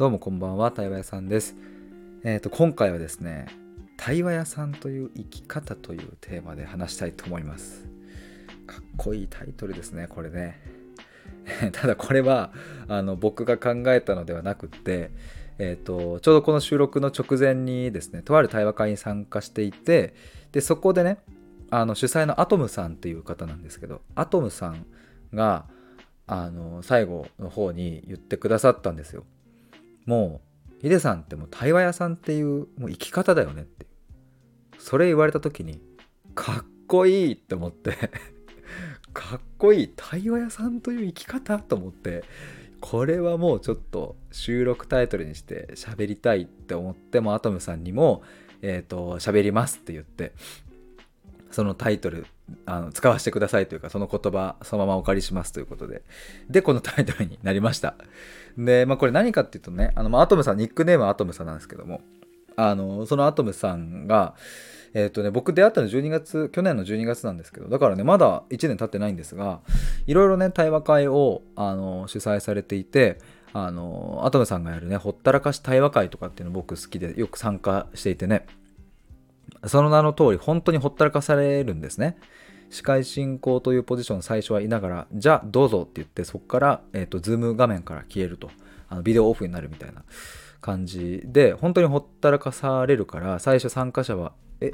どうもこんばんは、対話屋さんです。えっ、ー、と、今回はですね、対話屋さんという生き方というテーマで話したいと思います。かっこいいタイトルですね、これね。ただこれはあの僕が考えたのではなくって、えーと、ちょうどこの収録の直前にですねとある対話会に参加していてでそこでねあの主催のアトムさんっていう方なんですけどアトムさんがあの最後の方に言ってくださったんですよ。もうヒデさんってもう対話屋さんっていうもう生き方だよねって。それ言われた時にかっこいいって思って。かっこいい対話屋さんという生き方と思って。これはもうちょっと収録タイトルにして喋りたいって思ってもアトムさんにもえっ、ー、と喋りますって言ってそのタイトルあの使わせてくださいというかその言葉そのままお借りしますということで。でこのタイトルになりました。でまあこれ何かっていうとねあの、まあ、アトムさんニックネームはアトムさんなんですけどもあのそのアトムさんがえっ、とね僕出会ったの12月去年の12月なんですけどだからねまだ1年経ってないんですがいろいろね対話会をあの主催されていてあのアトムさんがやるねほったらかし対話会とかっていうの僕好きでよく参加していてねその名の通り本当にほったらかされるんですね。司会進行というポジション最初はいながら、じゃあどうぞって言って、そこから、えっ、ー、と、ズーム画面から消えると。あのビデオオフになるみたいな感じで、本当にほったらかされるから、最初参加者は、え、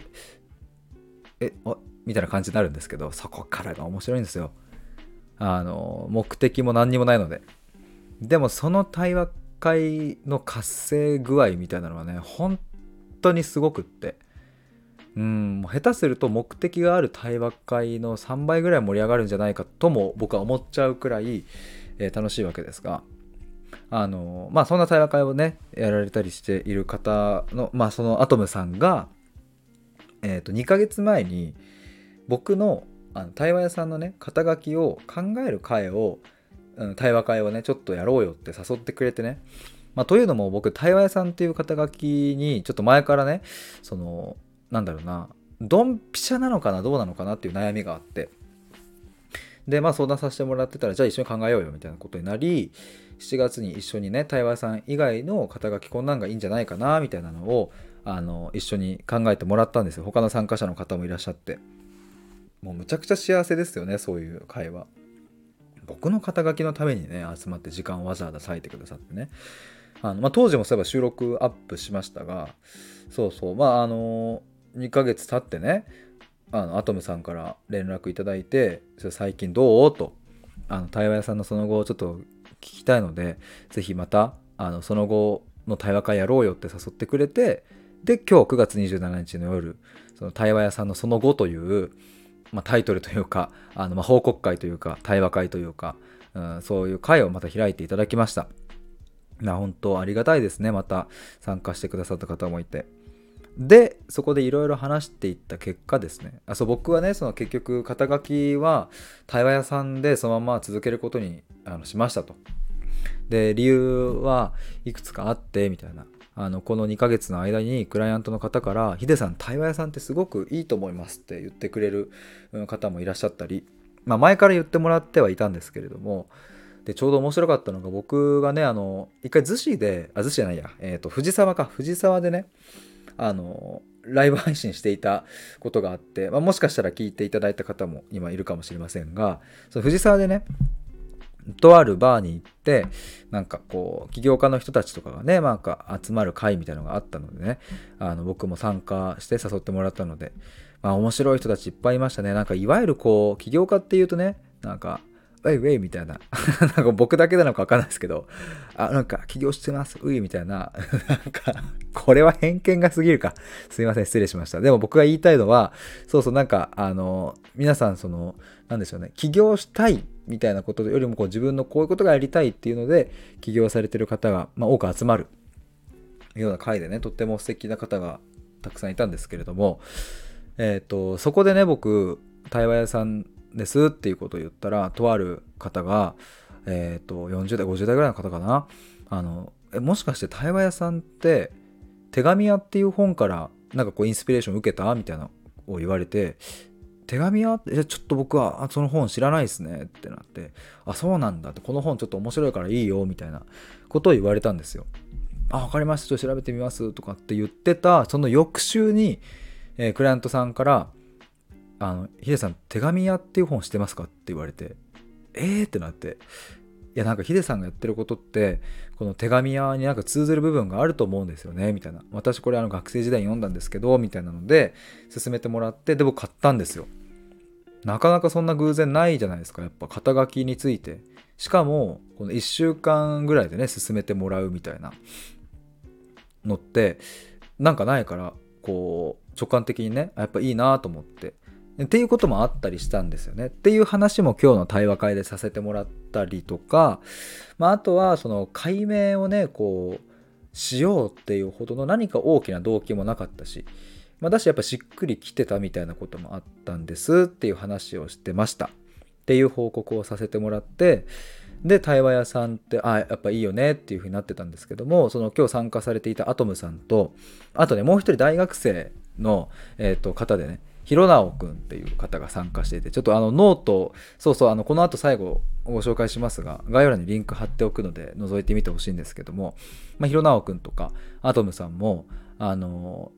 え、あみたいな感じになるんですけど、そこからが面白いんですよ。あの、目的も何にもないので。でも、その対話会の活性具合みたいなのはね、本当にすごくって。うん下手すると目的がある対話会の3倍ぐらい盛り上がるんじゃないかとも僕は思っちゃうくらい、えー、楽しいわけですがあのまあそんな対話会をねやられたりしている方のまあそのアトムさんが、えー、と2ヶ月前に僕のあの対話屋さんのね肩書きを考える会を、うん、対話会をねちょっとやろうよって誘ってくれてね。まあ、というのも僕対話屋さんっていう肩書きにちょっと前からねそのなんだろうな。ドンピシャなのかなどうなのかなっていう悩みがあって。でまあ相談させてもらってたらじゃあ一緒に考えようよみたいなことになり7月に一緒にね対話さん以外の肩書きこんなんがいいんじゃないかなみたいなのをあの一緒に考えてもらったんですよ。他の参加者の方もいらっしゃって。もうむちゃくちゃ幸せですよねそういう会話。僕の肩書きのためにね集まって時間をわざわざ割いてくださってね。あの、まあ、当時もそういえば収録アップしましたがそうそうまああの2ヶ月経ってねあのアトムさんから連絡いただいて「最近どう?」とあの対話屋さんのその後をちょっと聞きたいので是非またあのその後の対話会やろうよって誘ってくれてで今日9月27日の夜その対話屋さんのその後という、まあ、タイトルというかあのまあ報告会というか対話会というか、うん、そういう会をまた開いていただきました。な本当ありがたいですねまた参加してくださった方もいてでそこでいろいろ話していった結果ですね。あそう僕はねその結局肩書きは対話屋さんでそのまま続けることにあのしましたと。で理由はいくつかあってみたいな。あのこの2ヶ月の間にクライアントの方から「ヒデさん対話屋さんってすごくいいと思います」って言ってくれる方もいらっしゃったりまあ前から言ってもらってはいたんですけれどもでちょうど面白かったのが僕がねあの一回逗子であ逗子じゃないや、えーと、藤沢か藤沢でねあのライブ配信していたことがあって、まあ、もしかしたら聞いていただいた方も今いるかもしれませんがその藤沢でねとあるバーに行ってなんかこう起業家の人たちとかがねなんか集まる会みたいなのがあったのでねあの僕も参加して誘ってもらったのでまあ面白い人たちいっぱいいましたね。なんかいわゆるこう起業家っていうとねなんかウェイウェイみたいな。なんか僕だけなのかわかんないですけど、あ、なんか起業してます、ウィみたいな。なんか、これは偏見が過ぎるか。すいません、失礼しました。でも僕が言いたいのは、そうそう、なんか、あの、皆さん、その、なんでしょうね、起業したいみたいなことよりも、こう自分のこういうことがやりたいっていうので、起業されてる方が、まあ、多く集まるような回でね、とっても素敵な方がたくさんいたんですけれども、えっ、ー、と、そこでね、僕、対話屋さんですっていうことを言ったらとある方が、えーと、40代50代ぐらいの方かな。あのえもしかして対話屋さんって手紙屋っていう本からなんかこうインスピレーション受けたみたいなを言われて手紙はえちょっと僕はその本知らないですねってなってあそうなんだってこの本ちょっと面白いからいいよみたいなことを言われたんですよ。あ分かりました。ちょっと調べてみますとかって言ってたその翌週に、えー、クライアントさんから「あのヒデさん手紙屋っていう本知ってますか?」って言われてえーってなって。いやなんかヒデさんがやってることってこの手紙屋になんか通ずる部分があると思うんですよねみたいな。私これあの学生時代に読んだんですけどみたいなので勧めてもらってで僕買ったんですよ。なかなかそんな偶然ないじゃないですかやっぱ肩書きについて。しかもこの1週間ぐらいでね勧めてもらうみたいな。のってなんかないからこう直感的にねやっぱいいなと思って。っていうこともあったりしたんですよね。っていう話も今日の対話会でさせてもらったりとか、まあ、あとはその解明をねこうしようっていうほどの何か大きな動機もなかったし、まあ、だしやっぱしっくりきてたみたいなこともあったんですっていう話をしてました。っていう報告をさせてもらってで対話屋さんってあやっぱいいよねっていうふうになってたんですけどもその今日参加されていたアトムさんとあとねもう一人大学生の、えー、と方でね弘直くんっていう方が参加していて、ちょっとあのノート、そうそう、あのこの後最後ご紹介しますが、概要欄にリンク貼っておくので覗いてみてほしいんですけども、まあ、弘直くんとかアトムさんも、あの、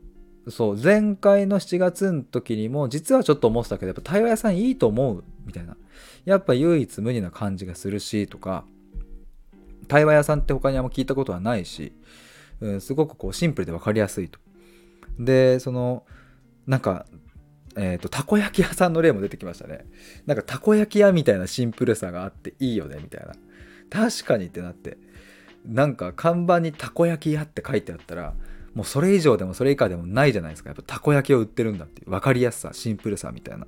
そう、前回の7月の時にも、実はちょっと思ってたけど、やっぱ対話屋さんいいと思うみたいな。やっぱ唯一無二な感じがするし、とか、対話屋さんって他にあんま聞いたことはないし、うん、すごくこうシンプルで分かりやすいと。で、その、なんかえーと、たこ焼き屋さんの例も出てきましたね。なんかたこ焼き屋みたいなシンプルさがあっていいよねみたいな。確かにってなって。なんか看板にたこ焼き屋って書いてあったらもうそれ以上でもそれ以下でもないじゃないですか。やっぱたこ焼きを売ってるんだっていう分かりやすさシンプルさみたいな。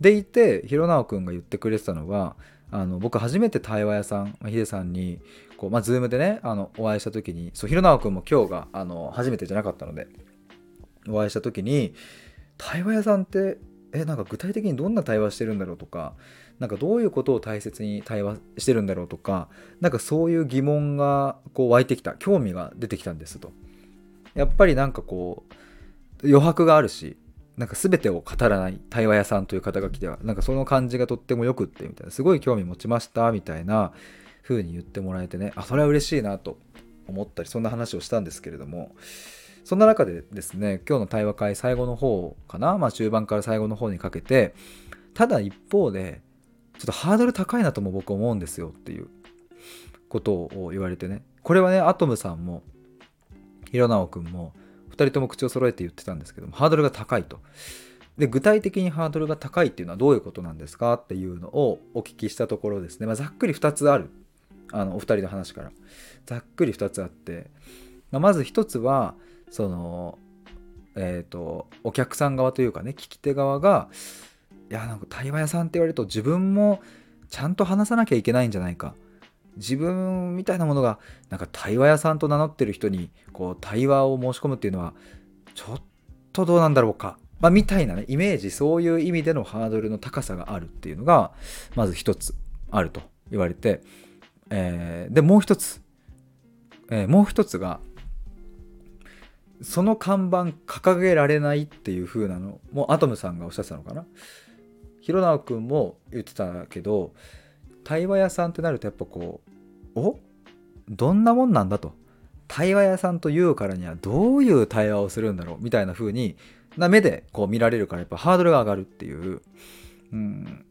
でいて弘直くんが言ってくれてたのはあの僕初めて対話屋さんヒデさんにこう、まあ、ズームでねあのお会いした時にそう弘直くんも今日があの初めてじゃなかったのでお会いした時に対話屋さんってえなんか具体的にどんな対話してるんだろうとかなんかどういうことを大切に対話してるんだろうとかなんかそういう疑問がこう湧いてきた興味が出てきたんですと。やっぱりなんかこう余白があるしなんか全てを語らない対話屋さんという肩書きではなんかその感じがとってもよくってみたいなすごい興味持ちましたみたいな風に言ってもらえてねあそれは嬉しいなと思ったりそんな話をしたんですけれどもそんな中でですね、今日の対話会最後の方かな、まあ中盤から最後の方にかけて、ただ一方で、ちょっとハードル高いなとも僕思うんですよっていうことを言われてね。これはね、アトムさんも、ひろなおくんも、2人とも口を揃えて言ってたんですけども、ハードルが高いと。で、具体的にハードルが高いっていうのはどういうことなんですかっていうのをお聞きしたところですね、まあ、ざっくり2つある。あの、お二人の話から。ざっくり2つあって、まあ、まず1つは、そのえっ、ー、とお客さん側というかね聞き手側がいやなんか対話屋さんって言われると自分もちゃんと話さなきゃいけないんじゃないか。自分みたいなものがなんか対話屋さんと名乗ってる人にこう対話を申し込むっていうのはちょっとどうなんだろうか、まあ、みたいなねイメージそういう意味でのハードルの高さがあるっていうのがまず一つあると言われて、えー、でもう一つ、えー、もう一つがその看板掲げられないっていう風なの。もアトムさんがおっしゃってたのかな。弘直君も言ってたけど対話屋さんってなるとやっぱこうお？どんなもんなんだと。対話屋さんというからにはどういう対話をするんだろう。みたいな風にな目でこう見られるからやっぱハードルが上がるっていう。うん、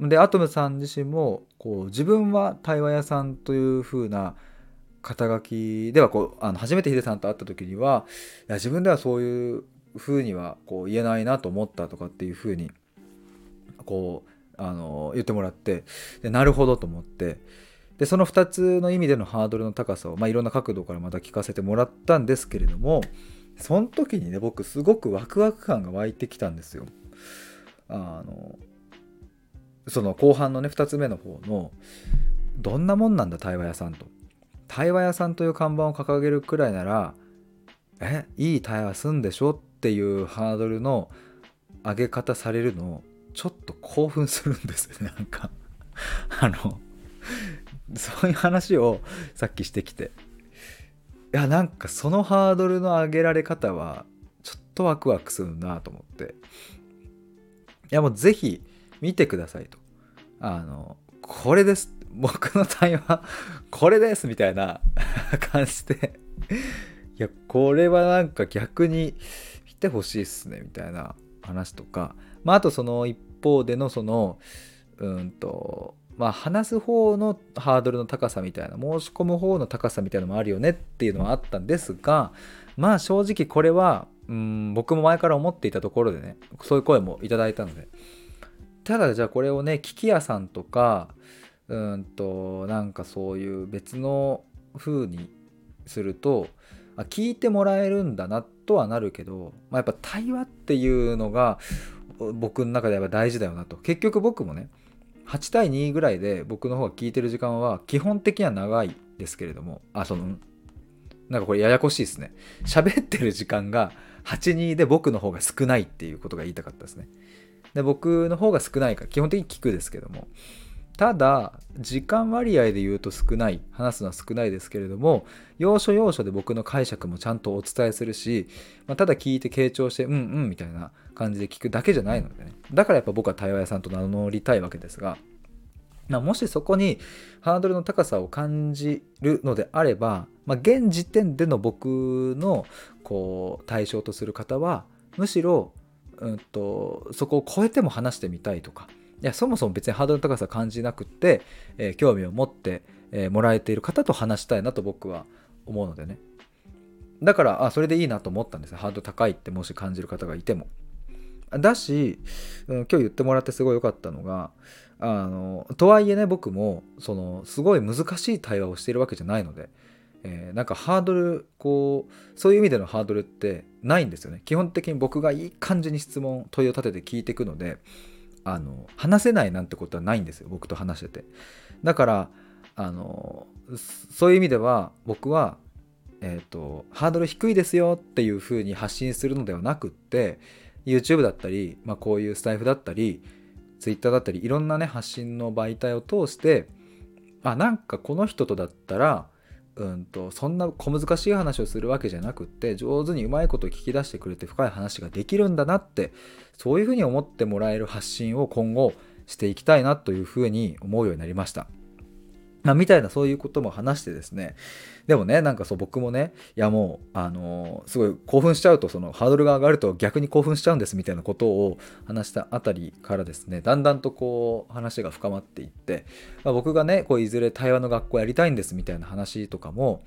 でアトムさん自身もこう自分は対話屋さんという風な肩書きではこうあの初めてヒデさんと会った時にはいや自分ではそういう風にはこう言えないなと思ったとかっていう風にこうあの言ってもらってでなるほどと思ってでその2つの意味でのハードルの高さを、まあ、いろんな角度からまた聞かせてもらったんですけれどもその時にね僕すごくワクワク感が湧いてきたんですよ。あのその後半のね2つ目の方のどんなもんなんだ対話屋さんと。対話屋さんという看板を掲げるくらいならえいい対話すんでしょっていうハードルの上げ方されるのちょっと興奮するんですよね なんか。あのそういう話をさっきしてきて。いやなんかそのハードルの上げられ方はちょっとワクワクするなと思って。いやもうぜひ見てくださいと。あのこれです僕の対話これですみたいな 感じで。いやこれはなんか逆に見てほしいっすねみたいな話とか。まああとその一方でのそのうんとまあ話す方のハードルの高さみたいな申し込む方の高さみたいなのもあるよねっていうのはあったんですがまあ正直これはうん僕も前から思っていたところでねそういう声もいただいたので。ただじゃあこれをね聞き屋さんとかうんとなんかそういう別の風にするとあ聞いてもらえるんだなとはなるけど、まあ、やっぱ対話っていうのが僕の中では大事だよなと。結局僕もね8対2ぐらいで僕の方が聞いてる時間は基本的には長いですけれどもあそのなんかこれややこしいですね。喋ってる時間が82で僕の方が少ないっていうことが言いたかったですね。で僕の方が少ないから基本的に聞くですけどもただ時間割合で言うと少ない話すのは少ないですけれども要所要所で僕の解釈もちゃんとお伝えするし、まあ、ただ聞いて傾聴してうんうんみたいな感じで聞くだけじゃないのでね。だからやっぱ僕は対話屋さんと名乗りたいわけですが、まあ、もしそこにハードルの高さを感じるのであれば、まあ、現時点での僕のこう対象とする方はむしろ、うんとそこを超えても話してみたいとかいやそもそも別にハードルの高さ感じなくって、えー、興味を持って、えー、もらえている方と話したいなと僕は思うのでね。だからあそれでいいなと思ったんです。ハードル高いってもし感じる方がいても。だし、うん、今日言ってもらってすごい良かったのがあのとはいえね僕もそのすごい難しい対話をしているわけじゃないので、えー、なんかハードルこうそういう意味でのハードルってないんですよね。基本的に僕がいい感じに質問問いを立てて聞いていくのであの話せないなんてことはないんですよ僕と話してて。だからあのそういう意味では僕はえっ、ー、とハードル低いですよっていう風に発信するのではなくって YouTube だったり、まあ、こういうスタイフだったり Twitter だったりいろんなね発信の媒体を通してあなんかこの人とだったらうんとそんな小難しい話をするわけじゃなくって上手にうまいこと聞き出してくれて深い話ができるんだなってそういうふうに思ってもらえる発信を今後していきたいなというふうに思うようになりました。ま、みたいなそういうことも話してですね。でもねなんかそう僕もねいやもうあのー、すごい興奮しちゃうとそのハードルが上がると逆に興奮しちゃうんですみたいなことを話したあたりからですねだんだんとこう話が深まっていって、まあ、僕がねこういずれ対話の学校やりたいんですみたいな話とかも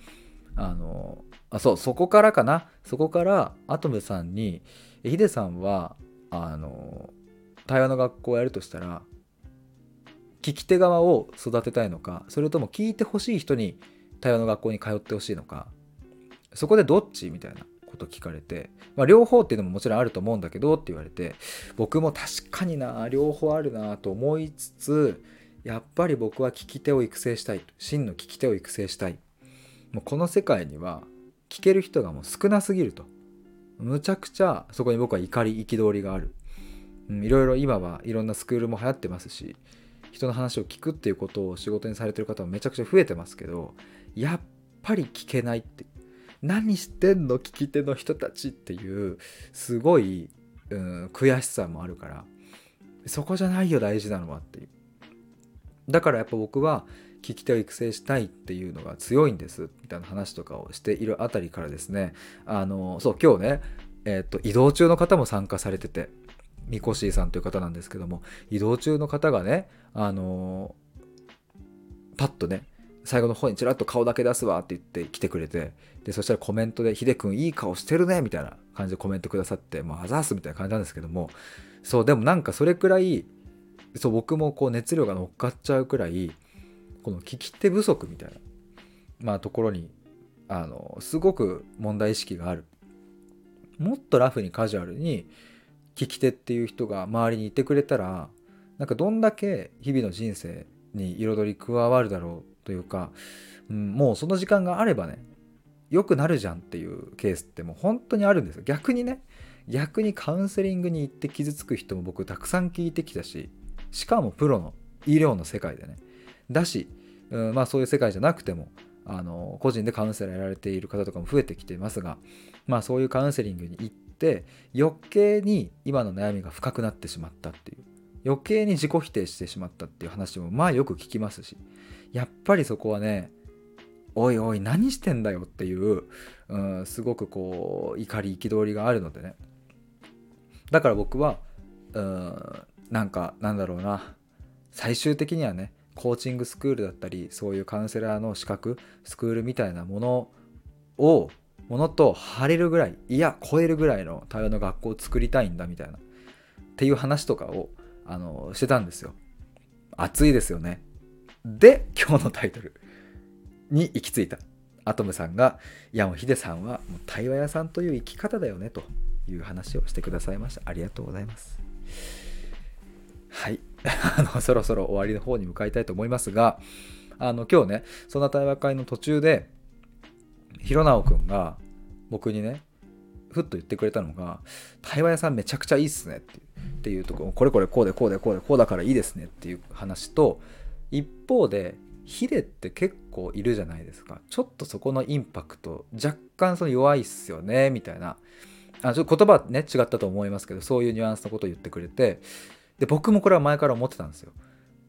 あのー、あそうそこからかな。そこからアトムさんにヒデさんはあのー、対話の学校をやるとしたら聞き手側を育てたいのかそれとも聞いてほしい人に対話の学校に通ってほしいのかそこでどっちみたいなこと聞かれて、まあ、両方っていうのももちろんあると思うんだけどって言われて僕も確かにな両方あるなと思いつつやっぱり僕は聞き手を育成したい真の聞き手を育成したい。もうこの世界には聞ける人がもう少なすぎると。むちゃくちゃそこに僕は怒り憤りがある、うん、いろいろ今はいろんなスクールも流行ってますし人の話を聞くっていうことを仕事にされてる方もめちゃくちゃ増えてますけどやっぱり聞けないって何してんの聞き手の人たちっていうすごい、うん、悔しさもあるからそこじゃないよ大事なのはっていう。だからやっぱ僕は聞き手を育成したいっていうのが強いんですみたいな話とかをしているあたりからですねあのそう今日ねえっ、と移動中の方も参加されててみこしーさんという方なんですけども移動中の方がねあのパッとね最後の方にちらっと顔だけ出すわって言って来てくれてでそしたらコメントで「ひでくんいい顔してるね」みたいな感じでコメントくださって「もうあざーす」みたいな感じなんですけどもそうでもなんかそれくらいそう僕もこう熱量が乗っかっちゃうくらいこの聞き手不足みたいな、まあ、ところにあのすごく問題意識がある。もっとラフにカジュアルに聞き手っていう人が周りにいてくれたらなんかどんだけ日々の人生に彩り加わるだろうというか、うん、もうその時間があればね良くなるじゃんっていうケースってもう本当にあるんですよ。逆にね逆にカウンセリングに行って傷つく人も僕たくさん聞いてきたししかもプロの医療の世界でね。だし、うん、まあそういう世界じゃなくてもあの個人でカウンセラーやられている方とかも増えてきていますがまあそういうカウンセリングに行って余計に今の悩みが深くなってしまったっていう。余計に自己否定してしまったっていう話もまあよく聞きますし。やっぱりそこはねおいおい何してんだよっていう、うん、すごくこう怒り憤りがあるのでね。だから僕はうんなんかなんだろうな。最終的にはねコーチングスクールだったりそういうカウンセラーの資格スクールみたいなものをものと張れるぐらいいや超えるぐらいの対話の学校を作りたいんだみたいな。っていう話とかをあのしてたんですよ。熱いですよね。で今日のタイトル。に行き着いた。アトムさんがいやもうヒデさんはもう対話屋さんという生き方だよねという話をしてくださいました。ありがとうございます。はい。あのそろそろ終わりの方に向かいたいと思いますがあの今日ねそんな対話会の途中で弘直くんが僕にねふっと言ってくれたのが「対話屋さんめちゃくちゃいいっすね」ってっていうとここれこれこうでこうでこうでこうだからいいですねっていう話と一方でヒデって結構いるじゃないですかちょっとそこのインパクト若干その弱いっすよねみたいなあちょっと言葉ね違ったと思いますけどそういうニュアンスのことを言ってくれてで僕もこれは前から思ってたんですよ。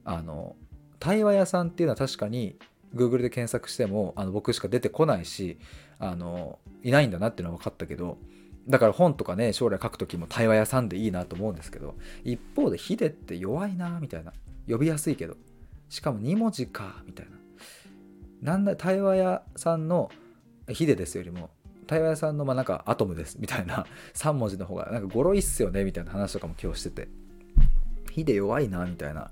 あの対話屋さんっていうのは確かに Google で検索してもあの僕しか出てこないしあのいないんだなっていうのは分かったけどだから本とかね将来書く時も対話屋さんでいいなと思うんですけど一方でヒデって弱いなみたいな。呼びやすいけど。しかも2文字かみたいな。なんだ対話屋さんのヒデですよりも対話屋さんのまあなんかアトムですみたいな。3文字の方がなんかゴロいっすよねみたいな話とかも今日してて。ヒデ弱いなみたいな。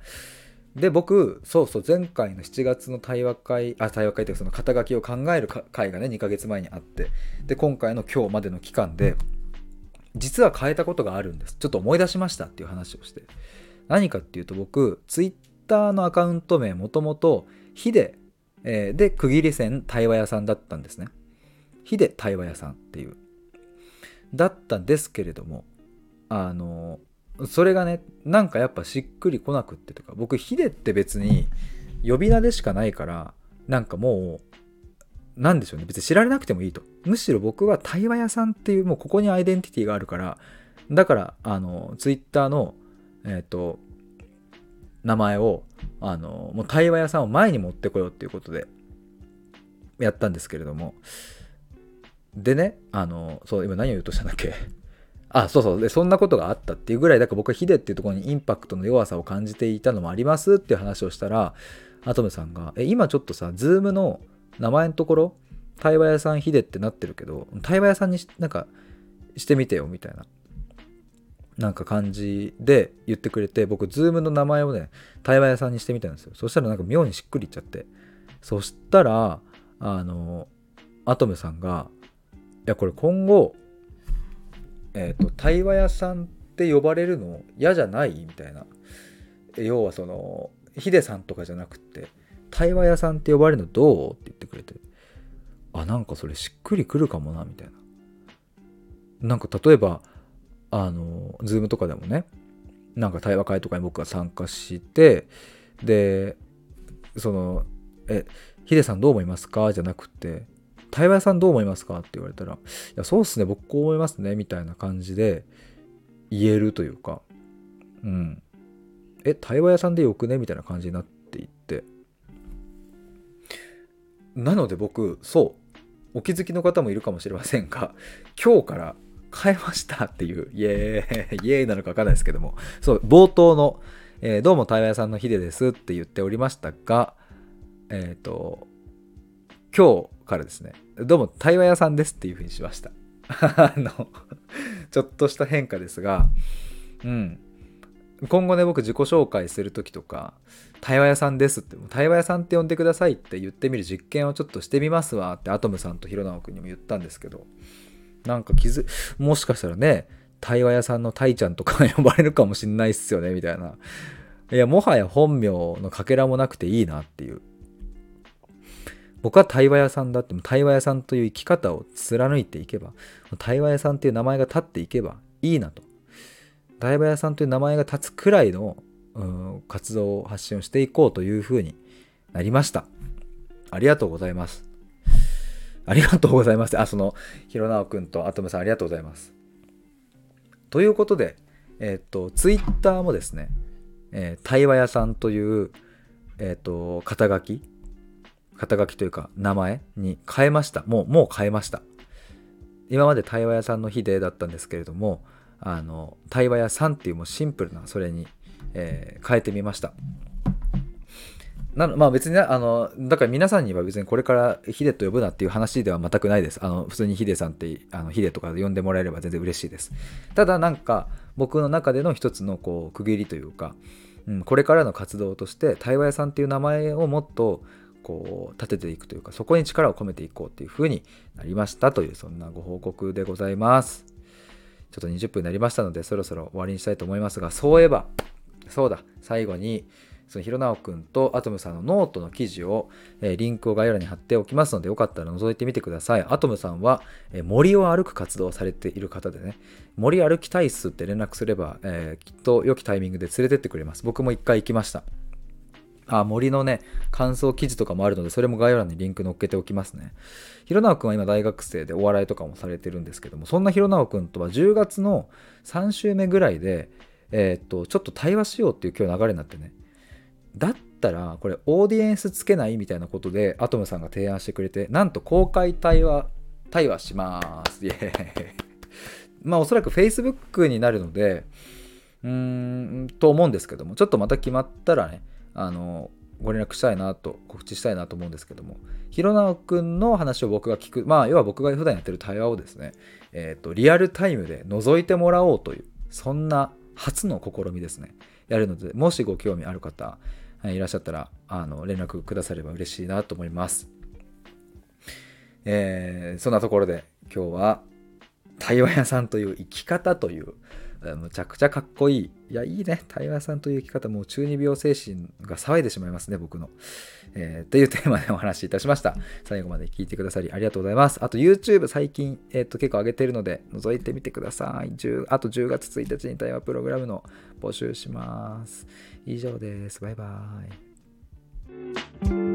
で僕そうそう前回の7月の対話会あ対話会ってその肩書きを考える会がね2ヶ月前にあって。で今回の今日までの期間で実は変えたことがあるんです。ちょっと思い出しましたっていう話をして。何かっていうと僕ツイッターのアカウント名もともとヒデ、え、で区切り線対話屋さんだったんですね。ヒデ対話屋さんっていう。だったんですけれどもあのそれがねなんかやっぱしっくりこなくってとか僕ヒデって別に呼び名でしかないからなんかもうなんでしょうね別に知られなくてもいいと。むしろ僕は対話屋さんっていうもうここにアイデンティティがあるからだからあのツイッターのえっ、ー、と名前をあのもう対話屋さんを前に持ってこようっていうことでやったんですけれども。でねあのそう今何を言うとしたんだっけ？あ、そうそう。で、そんなことがあったっていうぐらい、だから僕はヒデっていうところにインパクトの弱さを感じていたのもありますっていう話をしたら、アトムさんが、え、今ちょっとさ、ズームの名前のところ、対話屋さんヒデってなってるけど、対話屋さんになんかしてみてよみたいな、なんか感じで言ってくれて、僕、ズームの名前をね、対話屋さんにしてみたんですよ。そしたらなんか妙にしっくりいっちゃって。そしたら、あの、アトムさんが、いや、これ今後、えーと、対話屋さんって呼ばれるの嫌じゃない？みたいな。要はそのヒデさんとかじゃなくて対話屋さんって呼ばれるのどう？って言ってくれて。あなんかそれしっくりくるかもなみたいな。なんか例えばあのズームとかでもねなんか対話会とかに僕が参加してでその「えヒデさんどう思いますか?」じゃなくて対話さんどう思いますか？って言われたら、いや、そうっすね、僕こう思いますね、みたいな感じで言えるというか、うん。え、対話屋さんでよくね？みたいな感じになっていって。なので僕、そう、お気づきの方もいるかもしれませんが、今日から変えましたっていう、イエーイ、イエーイなのかわかんないですけども、そう、冒頭の、えー、どうも対話屋さんのヒデですって言っておりましたが、えっ、ー、と、今日からですね、どうも対話屋さんですっていう風にしました。あの、ちょっとした変化ですが、うん。今後ね、僕自己紹介する時とか、対話屋さんですって、対話屋さんって呼んでくださいって言ってみる実験をちょっとしてみますわってアトムさんと弘直君にも言ったんですけど、なんか気づ、もしかしたらね、対話屋さんのタイちゃんとか呼ばれるかもしんないっすよね、みたいな。いや、もはや本名のかけらもなくていいなっていう。僕は対話屋さんだっても対話屋さんという生き方を貫いていけば対話屋さんという名前が立っていけばいいなと。対話屋さんという名前が立つくらいの、うん、活動を発信をしていこうというふうになりました。ありがとうございます。ありがとうございます。あその弘直くんとアトムさんありがとうございます。ということで、えっ、と、ツイッターもですね、えー、対話屋さんという、えっ、と、肩書き、肩書きというか名前に変えました。もう、もう変えました。今まで対話屋さんの日でだったんですけれども、あの、対話屋さんっていうもうシンプルなそれに、えー、変えてみました。なまあ別にあの、だから皆さんには別にこれからヒデと呼ぶなっていう話では全くないです。あの、普通にヒデさんって、あのヒデとか呼んでもらえれば全然嬉しいです。ただなんか、僕の中での一つのこう区切りというか、うん、これからの活動として対話屋さんっていう名前をもっとこう立てていくというかそこに力を込めていこうっていうふうになりましたというそんなご報告でございますちょっと20分になりましたのでそろそろ終わりにしたいと思いますがそういえばそうだ最後にそのひろなおくんとアトムさんのノートの記事を、えー、リンクを概要欄に貼っておきますので、よかったら覗いてみてください。アトムさんは、えー、森を歩く活動をされている方でね、森歩きたいっすって連絡すれば、えー、きっと良きタイミングで連れてってくれます。僕も一回行きました。あ、森のね、感想記事とかもあるので、それも概要欄にリンク載っけておきますね。ひろなおくんは今大学生でお笑いとかもされてるんですけども、そんなひろなおくんとは10月の3週目ぐらいで、えー、っと、ちょっと対話しようっていう今日流れになってね、だったらこれオーディエンスつけないみたいなことでアトムさんが提案してくれてなんと公開対話対話します。イエーイ。まあおそらく Facebook になるのでうーんと思うんですけどもちょっとまた決まったらねあのご連絡したいなと告知したいなと思うんですけどもひろなおくんの話を僕が聞くまあ要は僕が普段やってる対話をですねえっ、ー、とリアルタイムで覗いてもらおうというそんな初の試みですねやるのでもしご興味ある方いらっしゃったらあの連絡くだされば嬉しいなと思います。えー、そんなところで今日は対話屋さんという生き方というむちゃくちゃかっこいい。いや、いいね。対話さんという生き方、もう中二病精神が騒いでしまいますね、僕の。えー、というテーマでお話しいたしました。最後まで聞いてくださりありがとうございます。あと YouTube 最近、えー、と結構上げてるので、覗いてみてください。10あと10月1日に対話プログラムの募集します。以上です。バイバイ。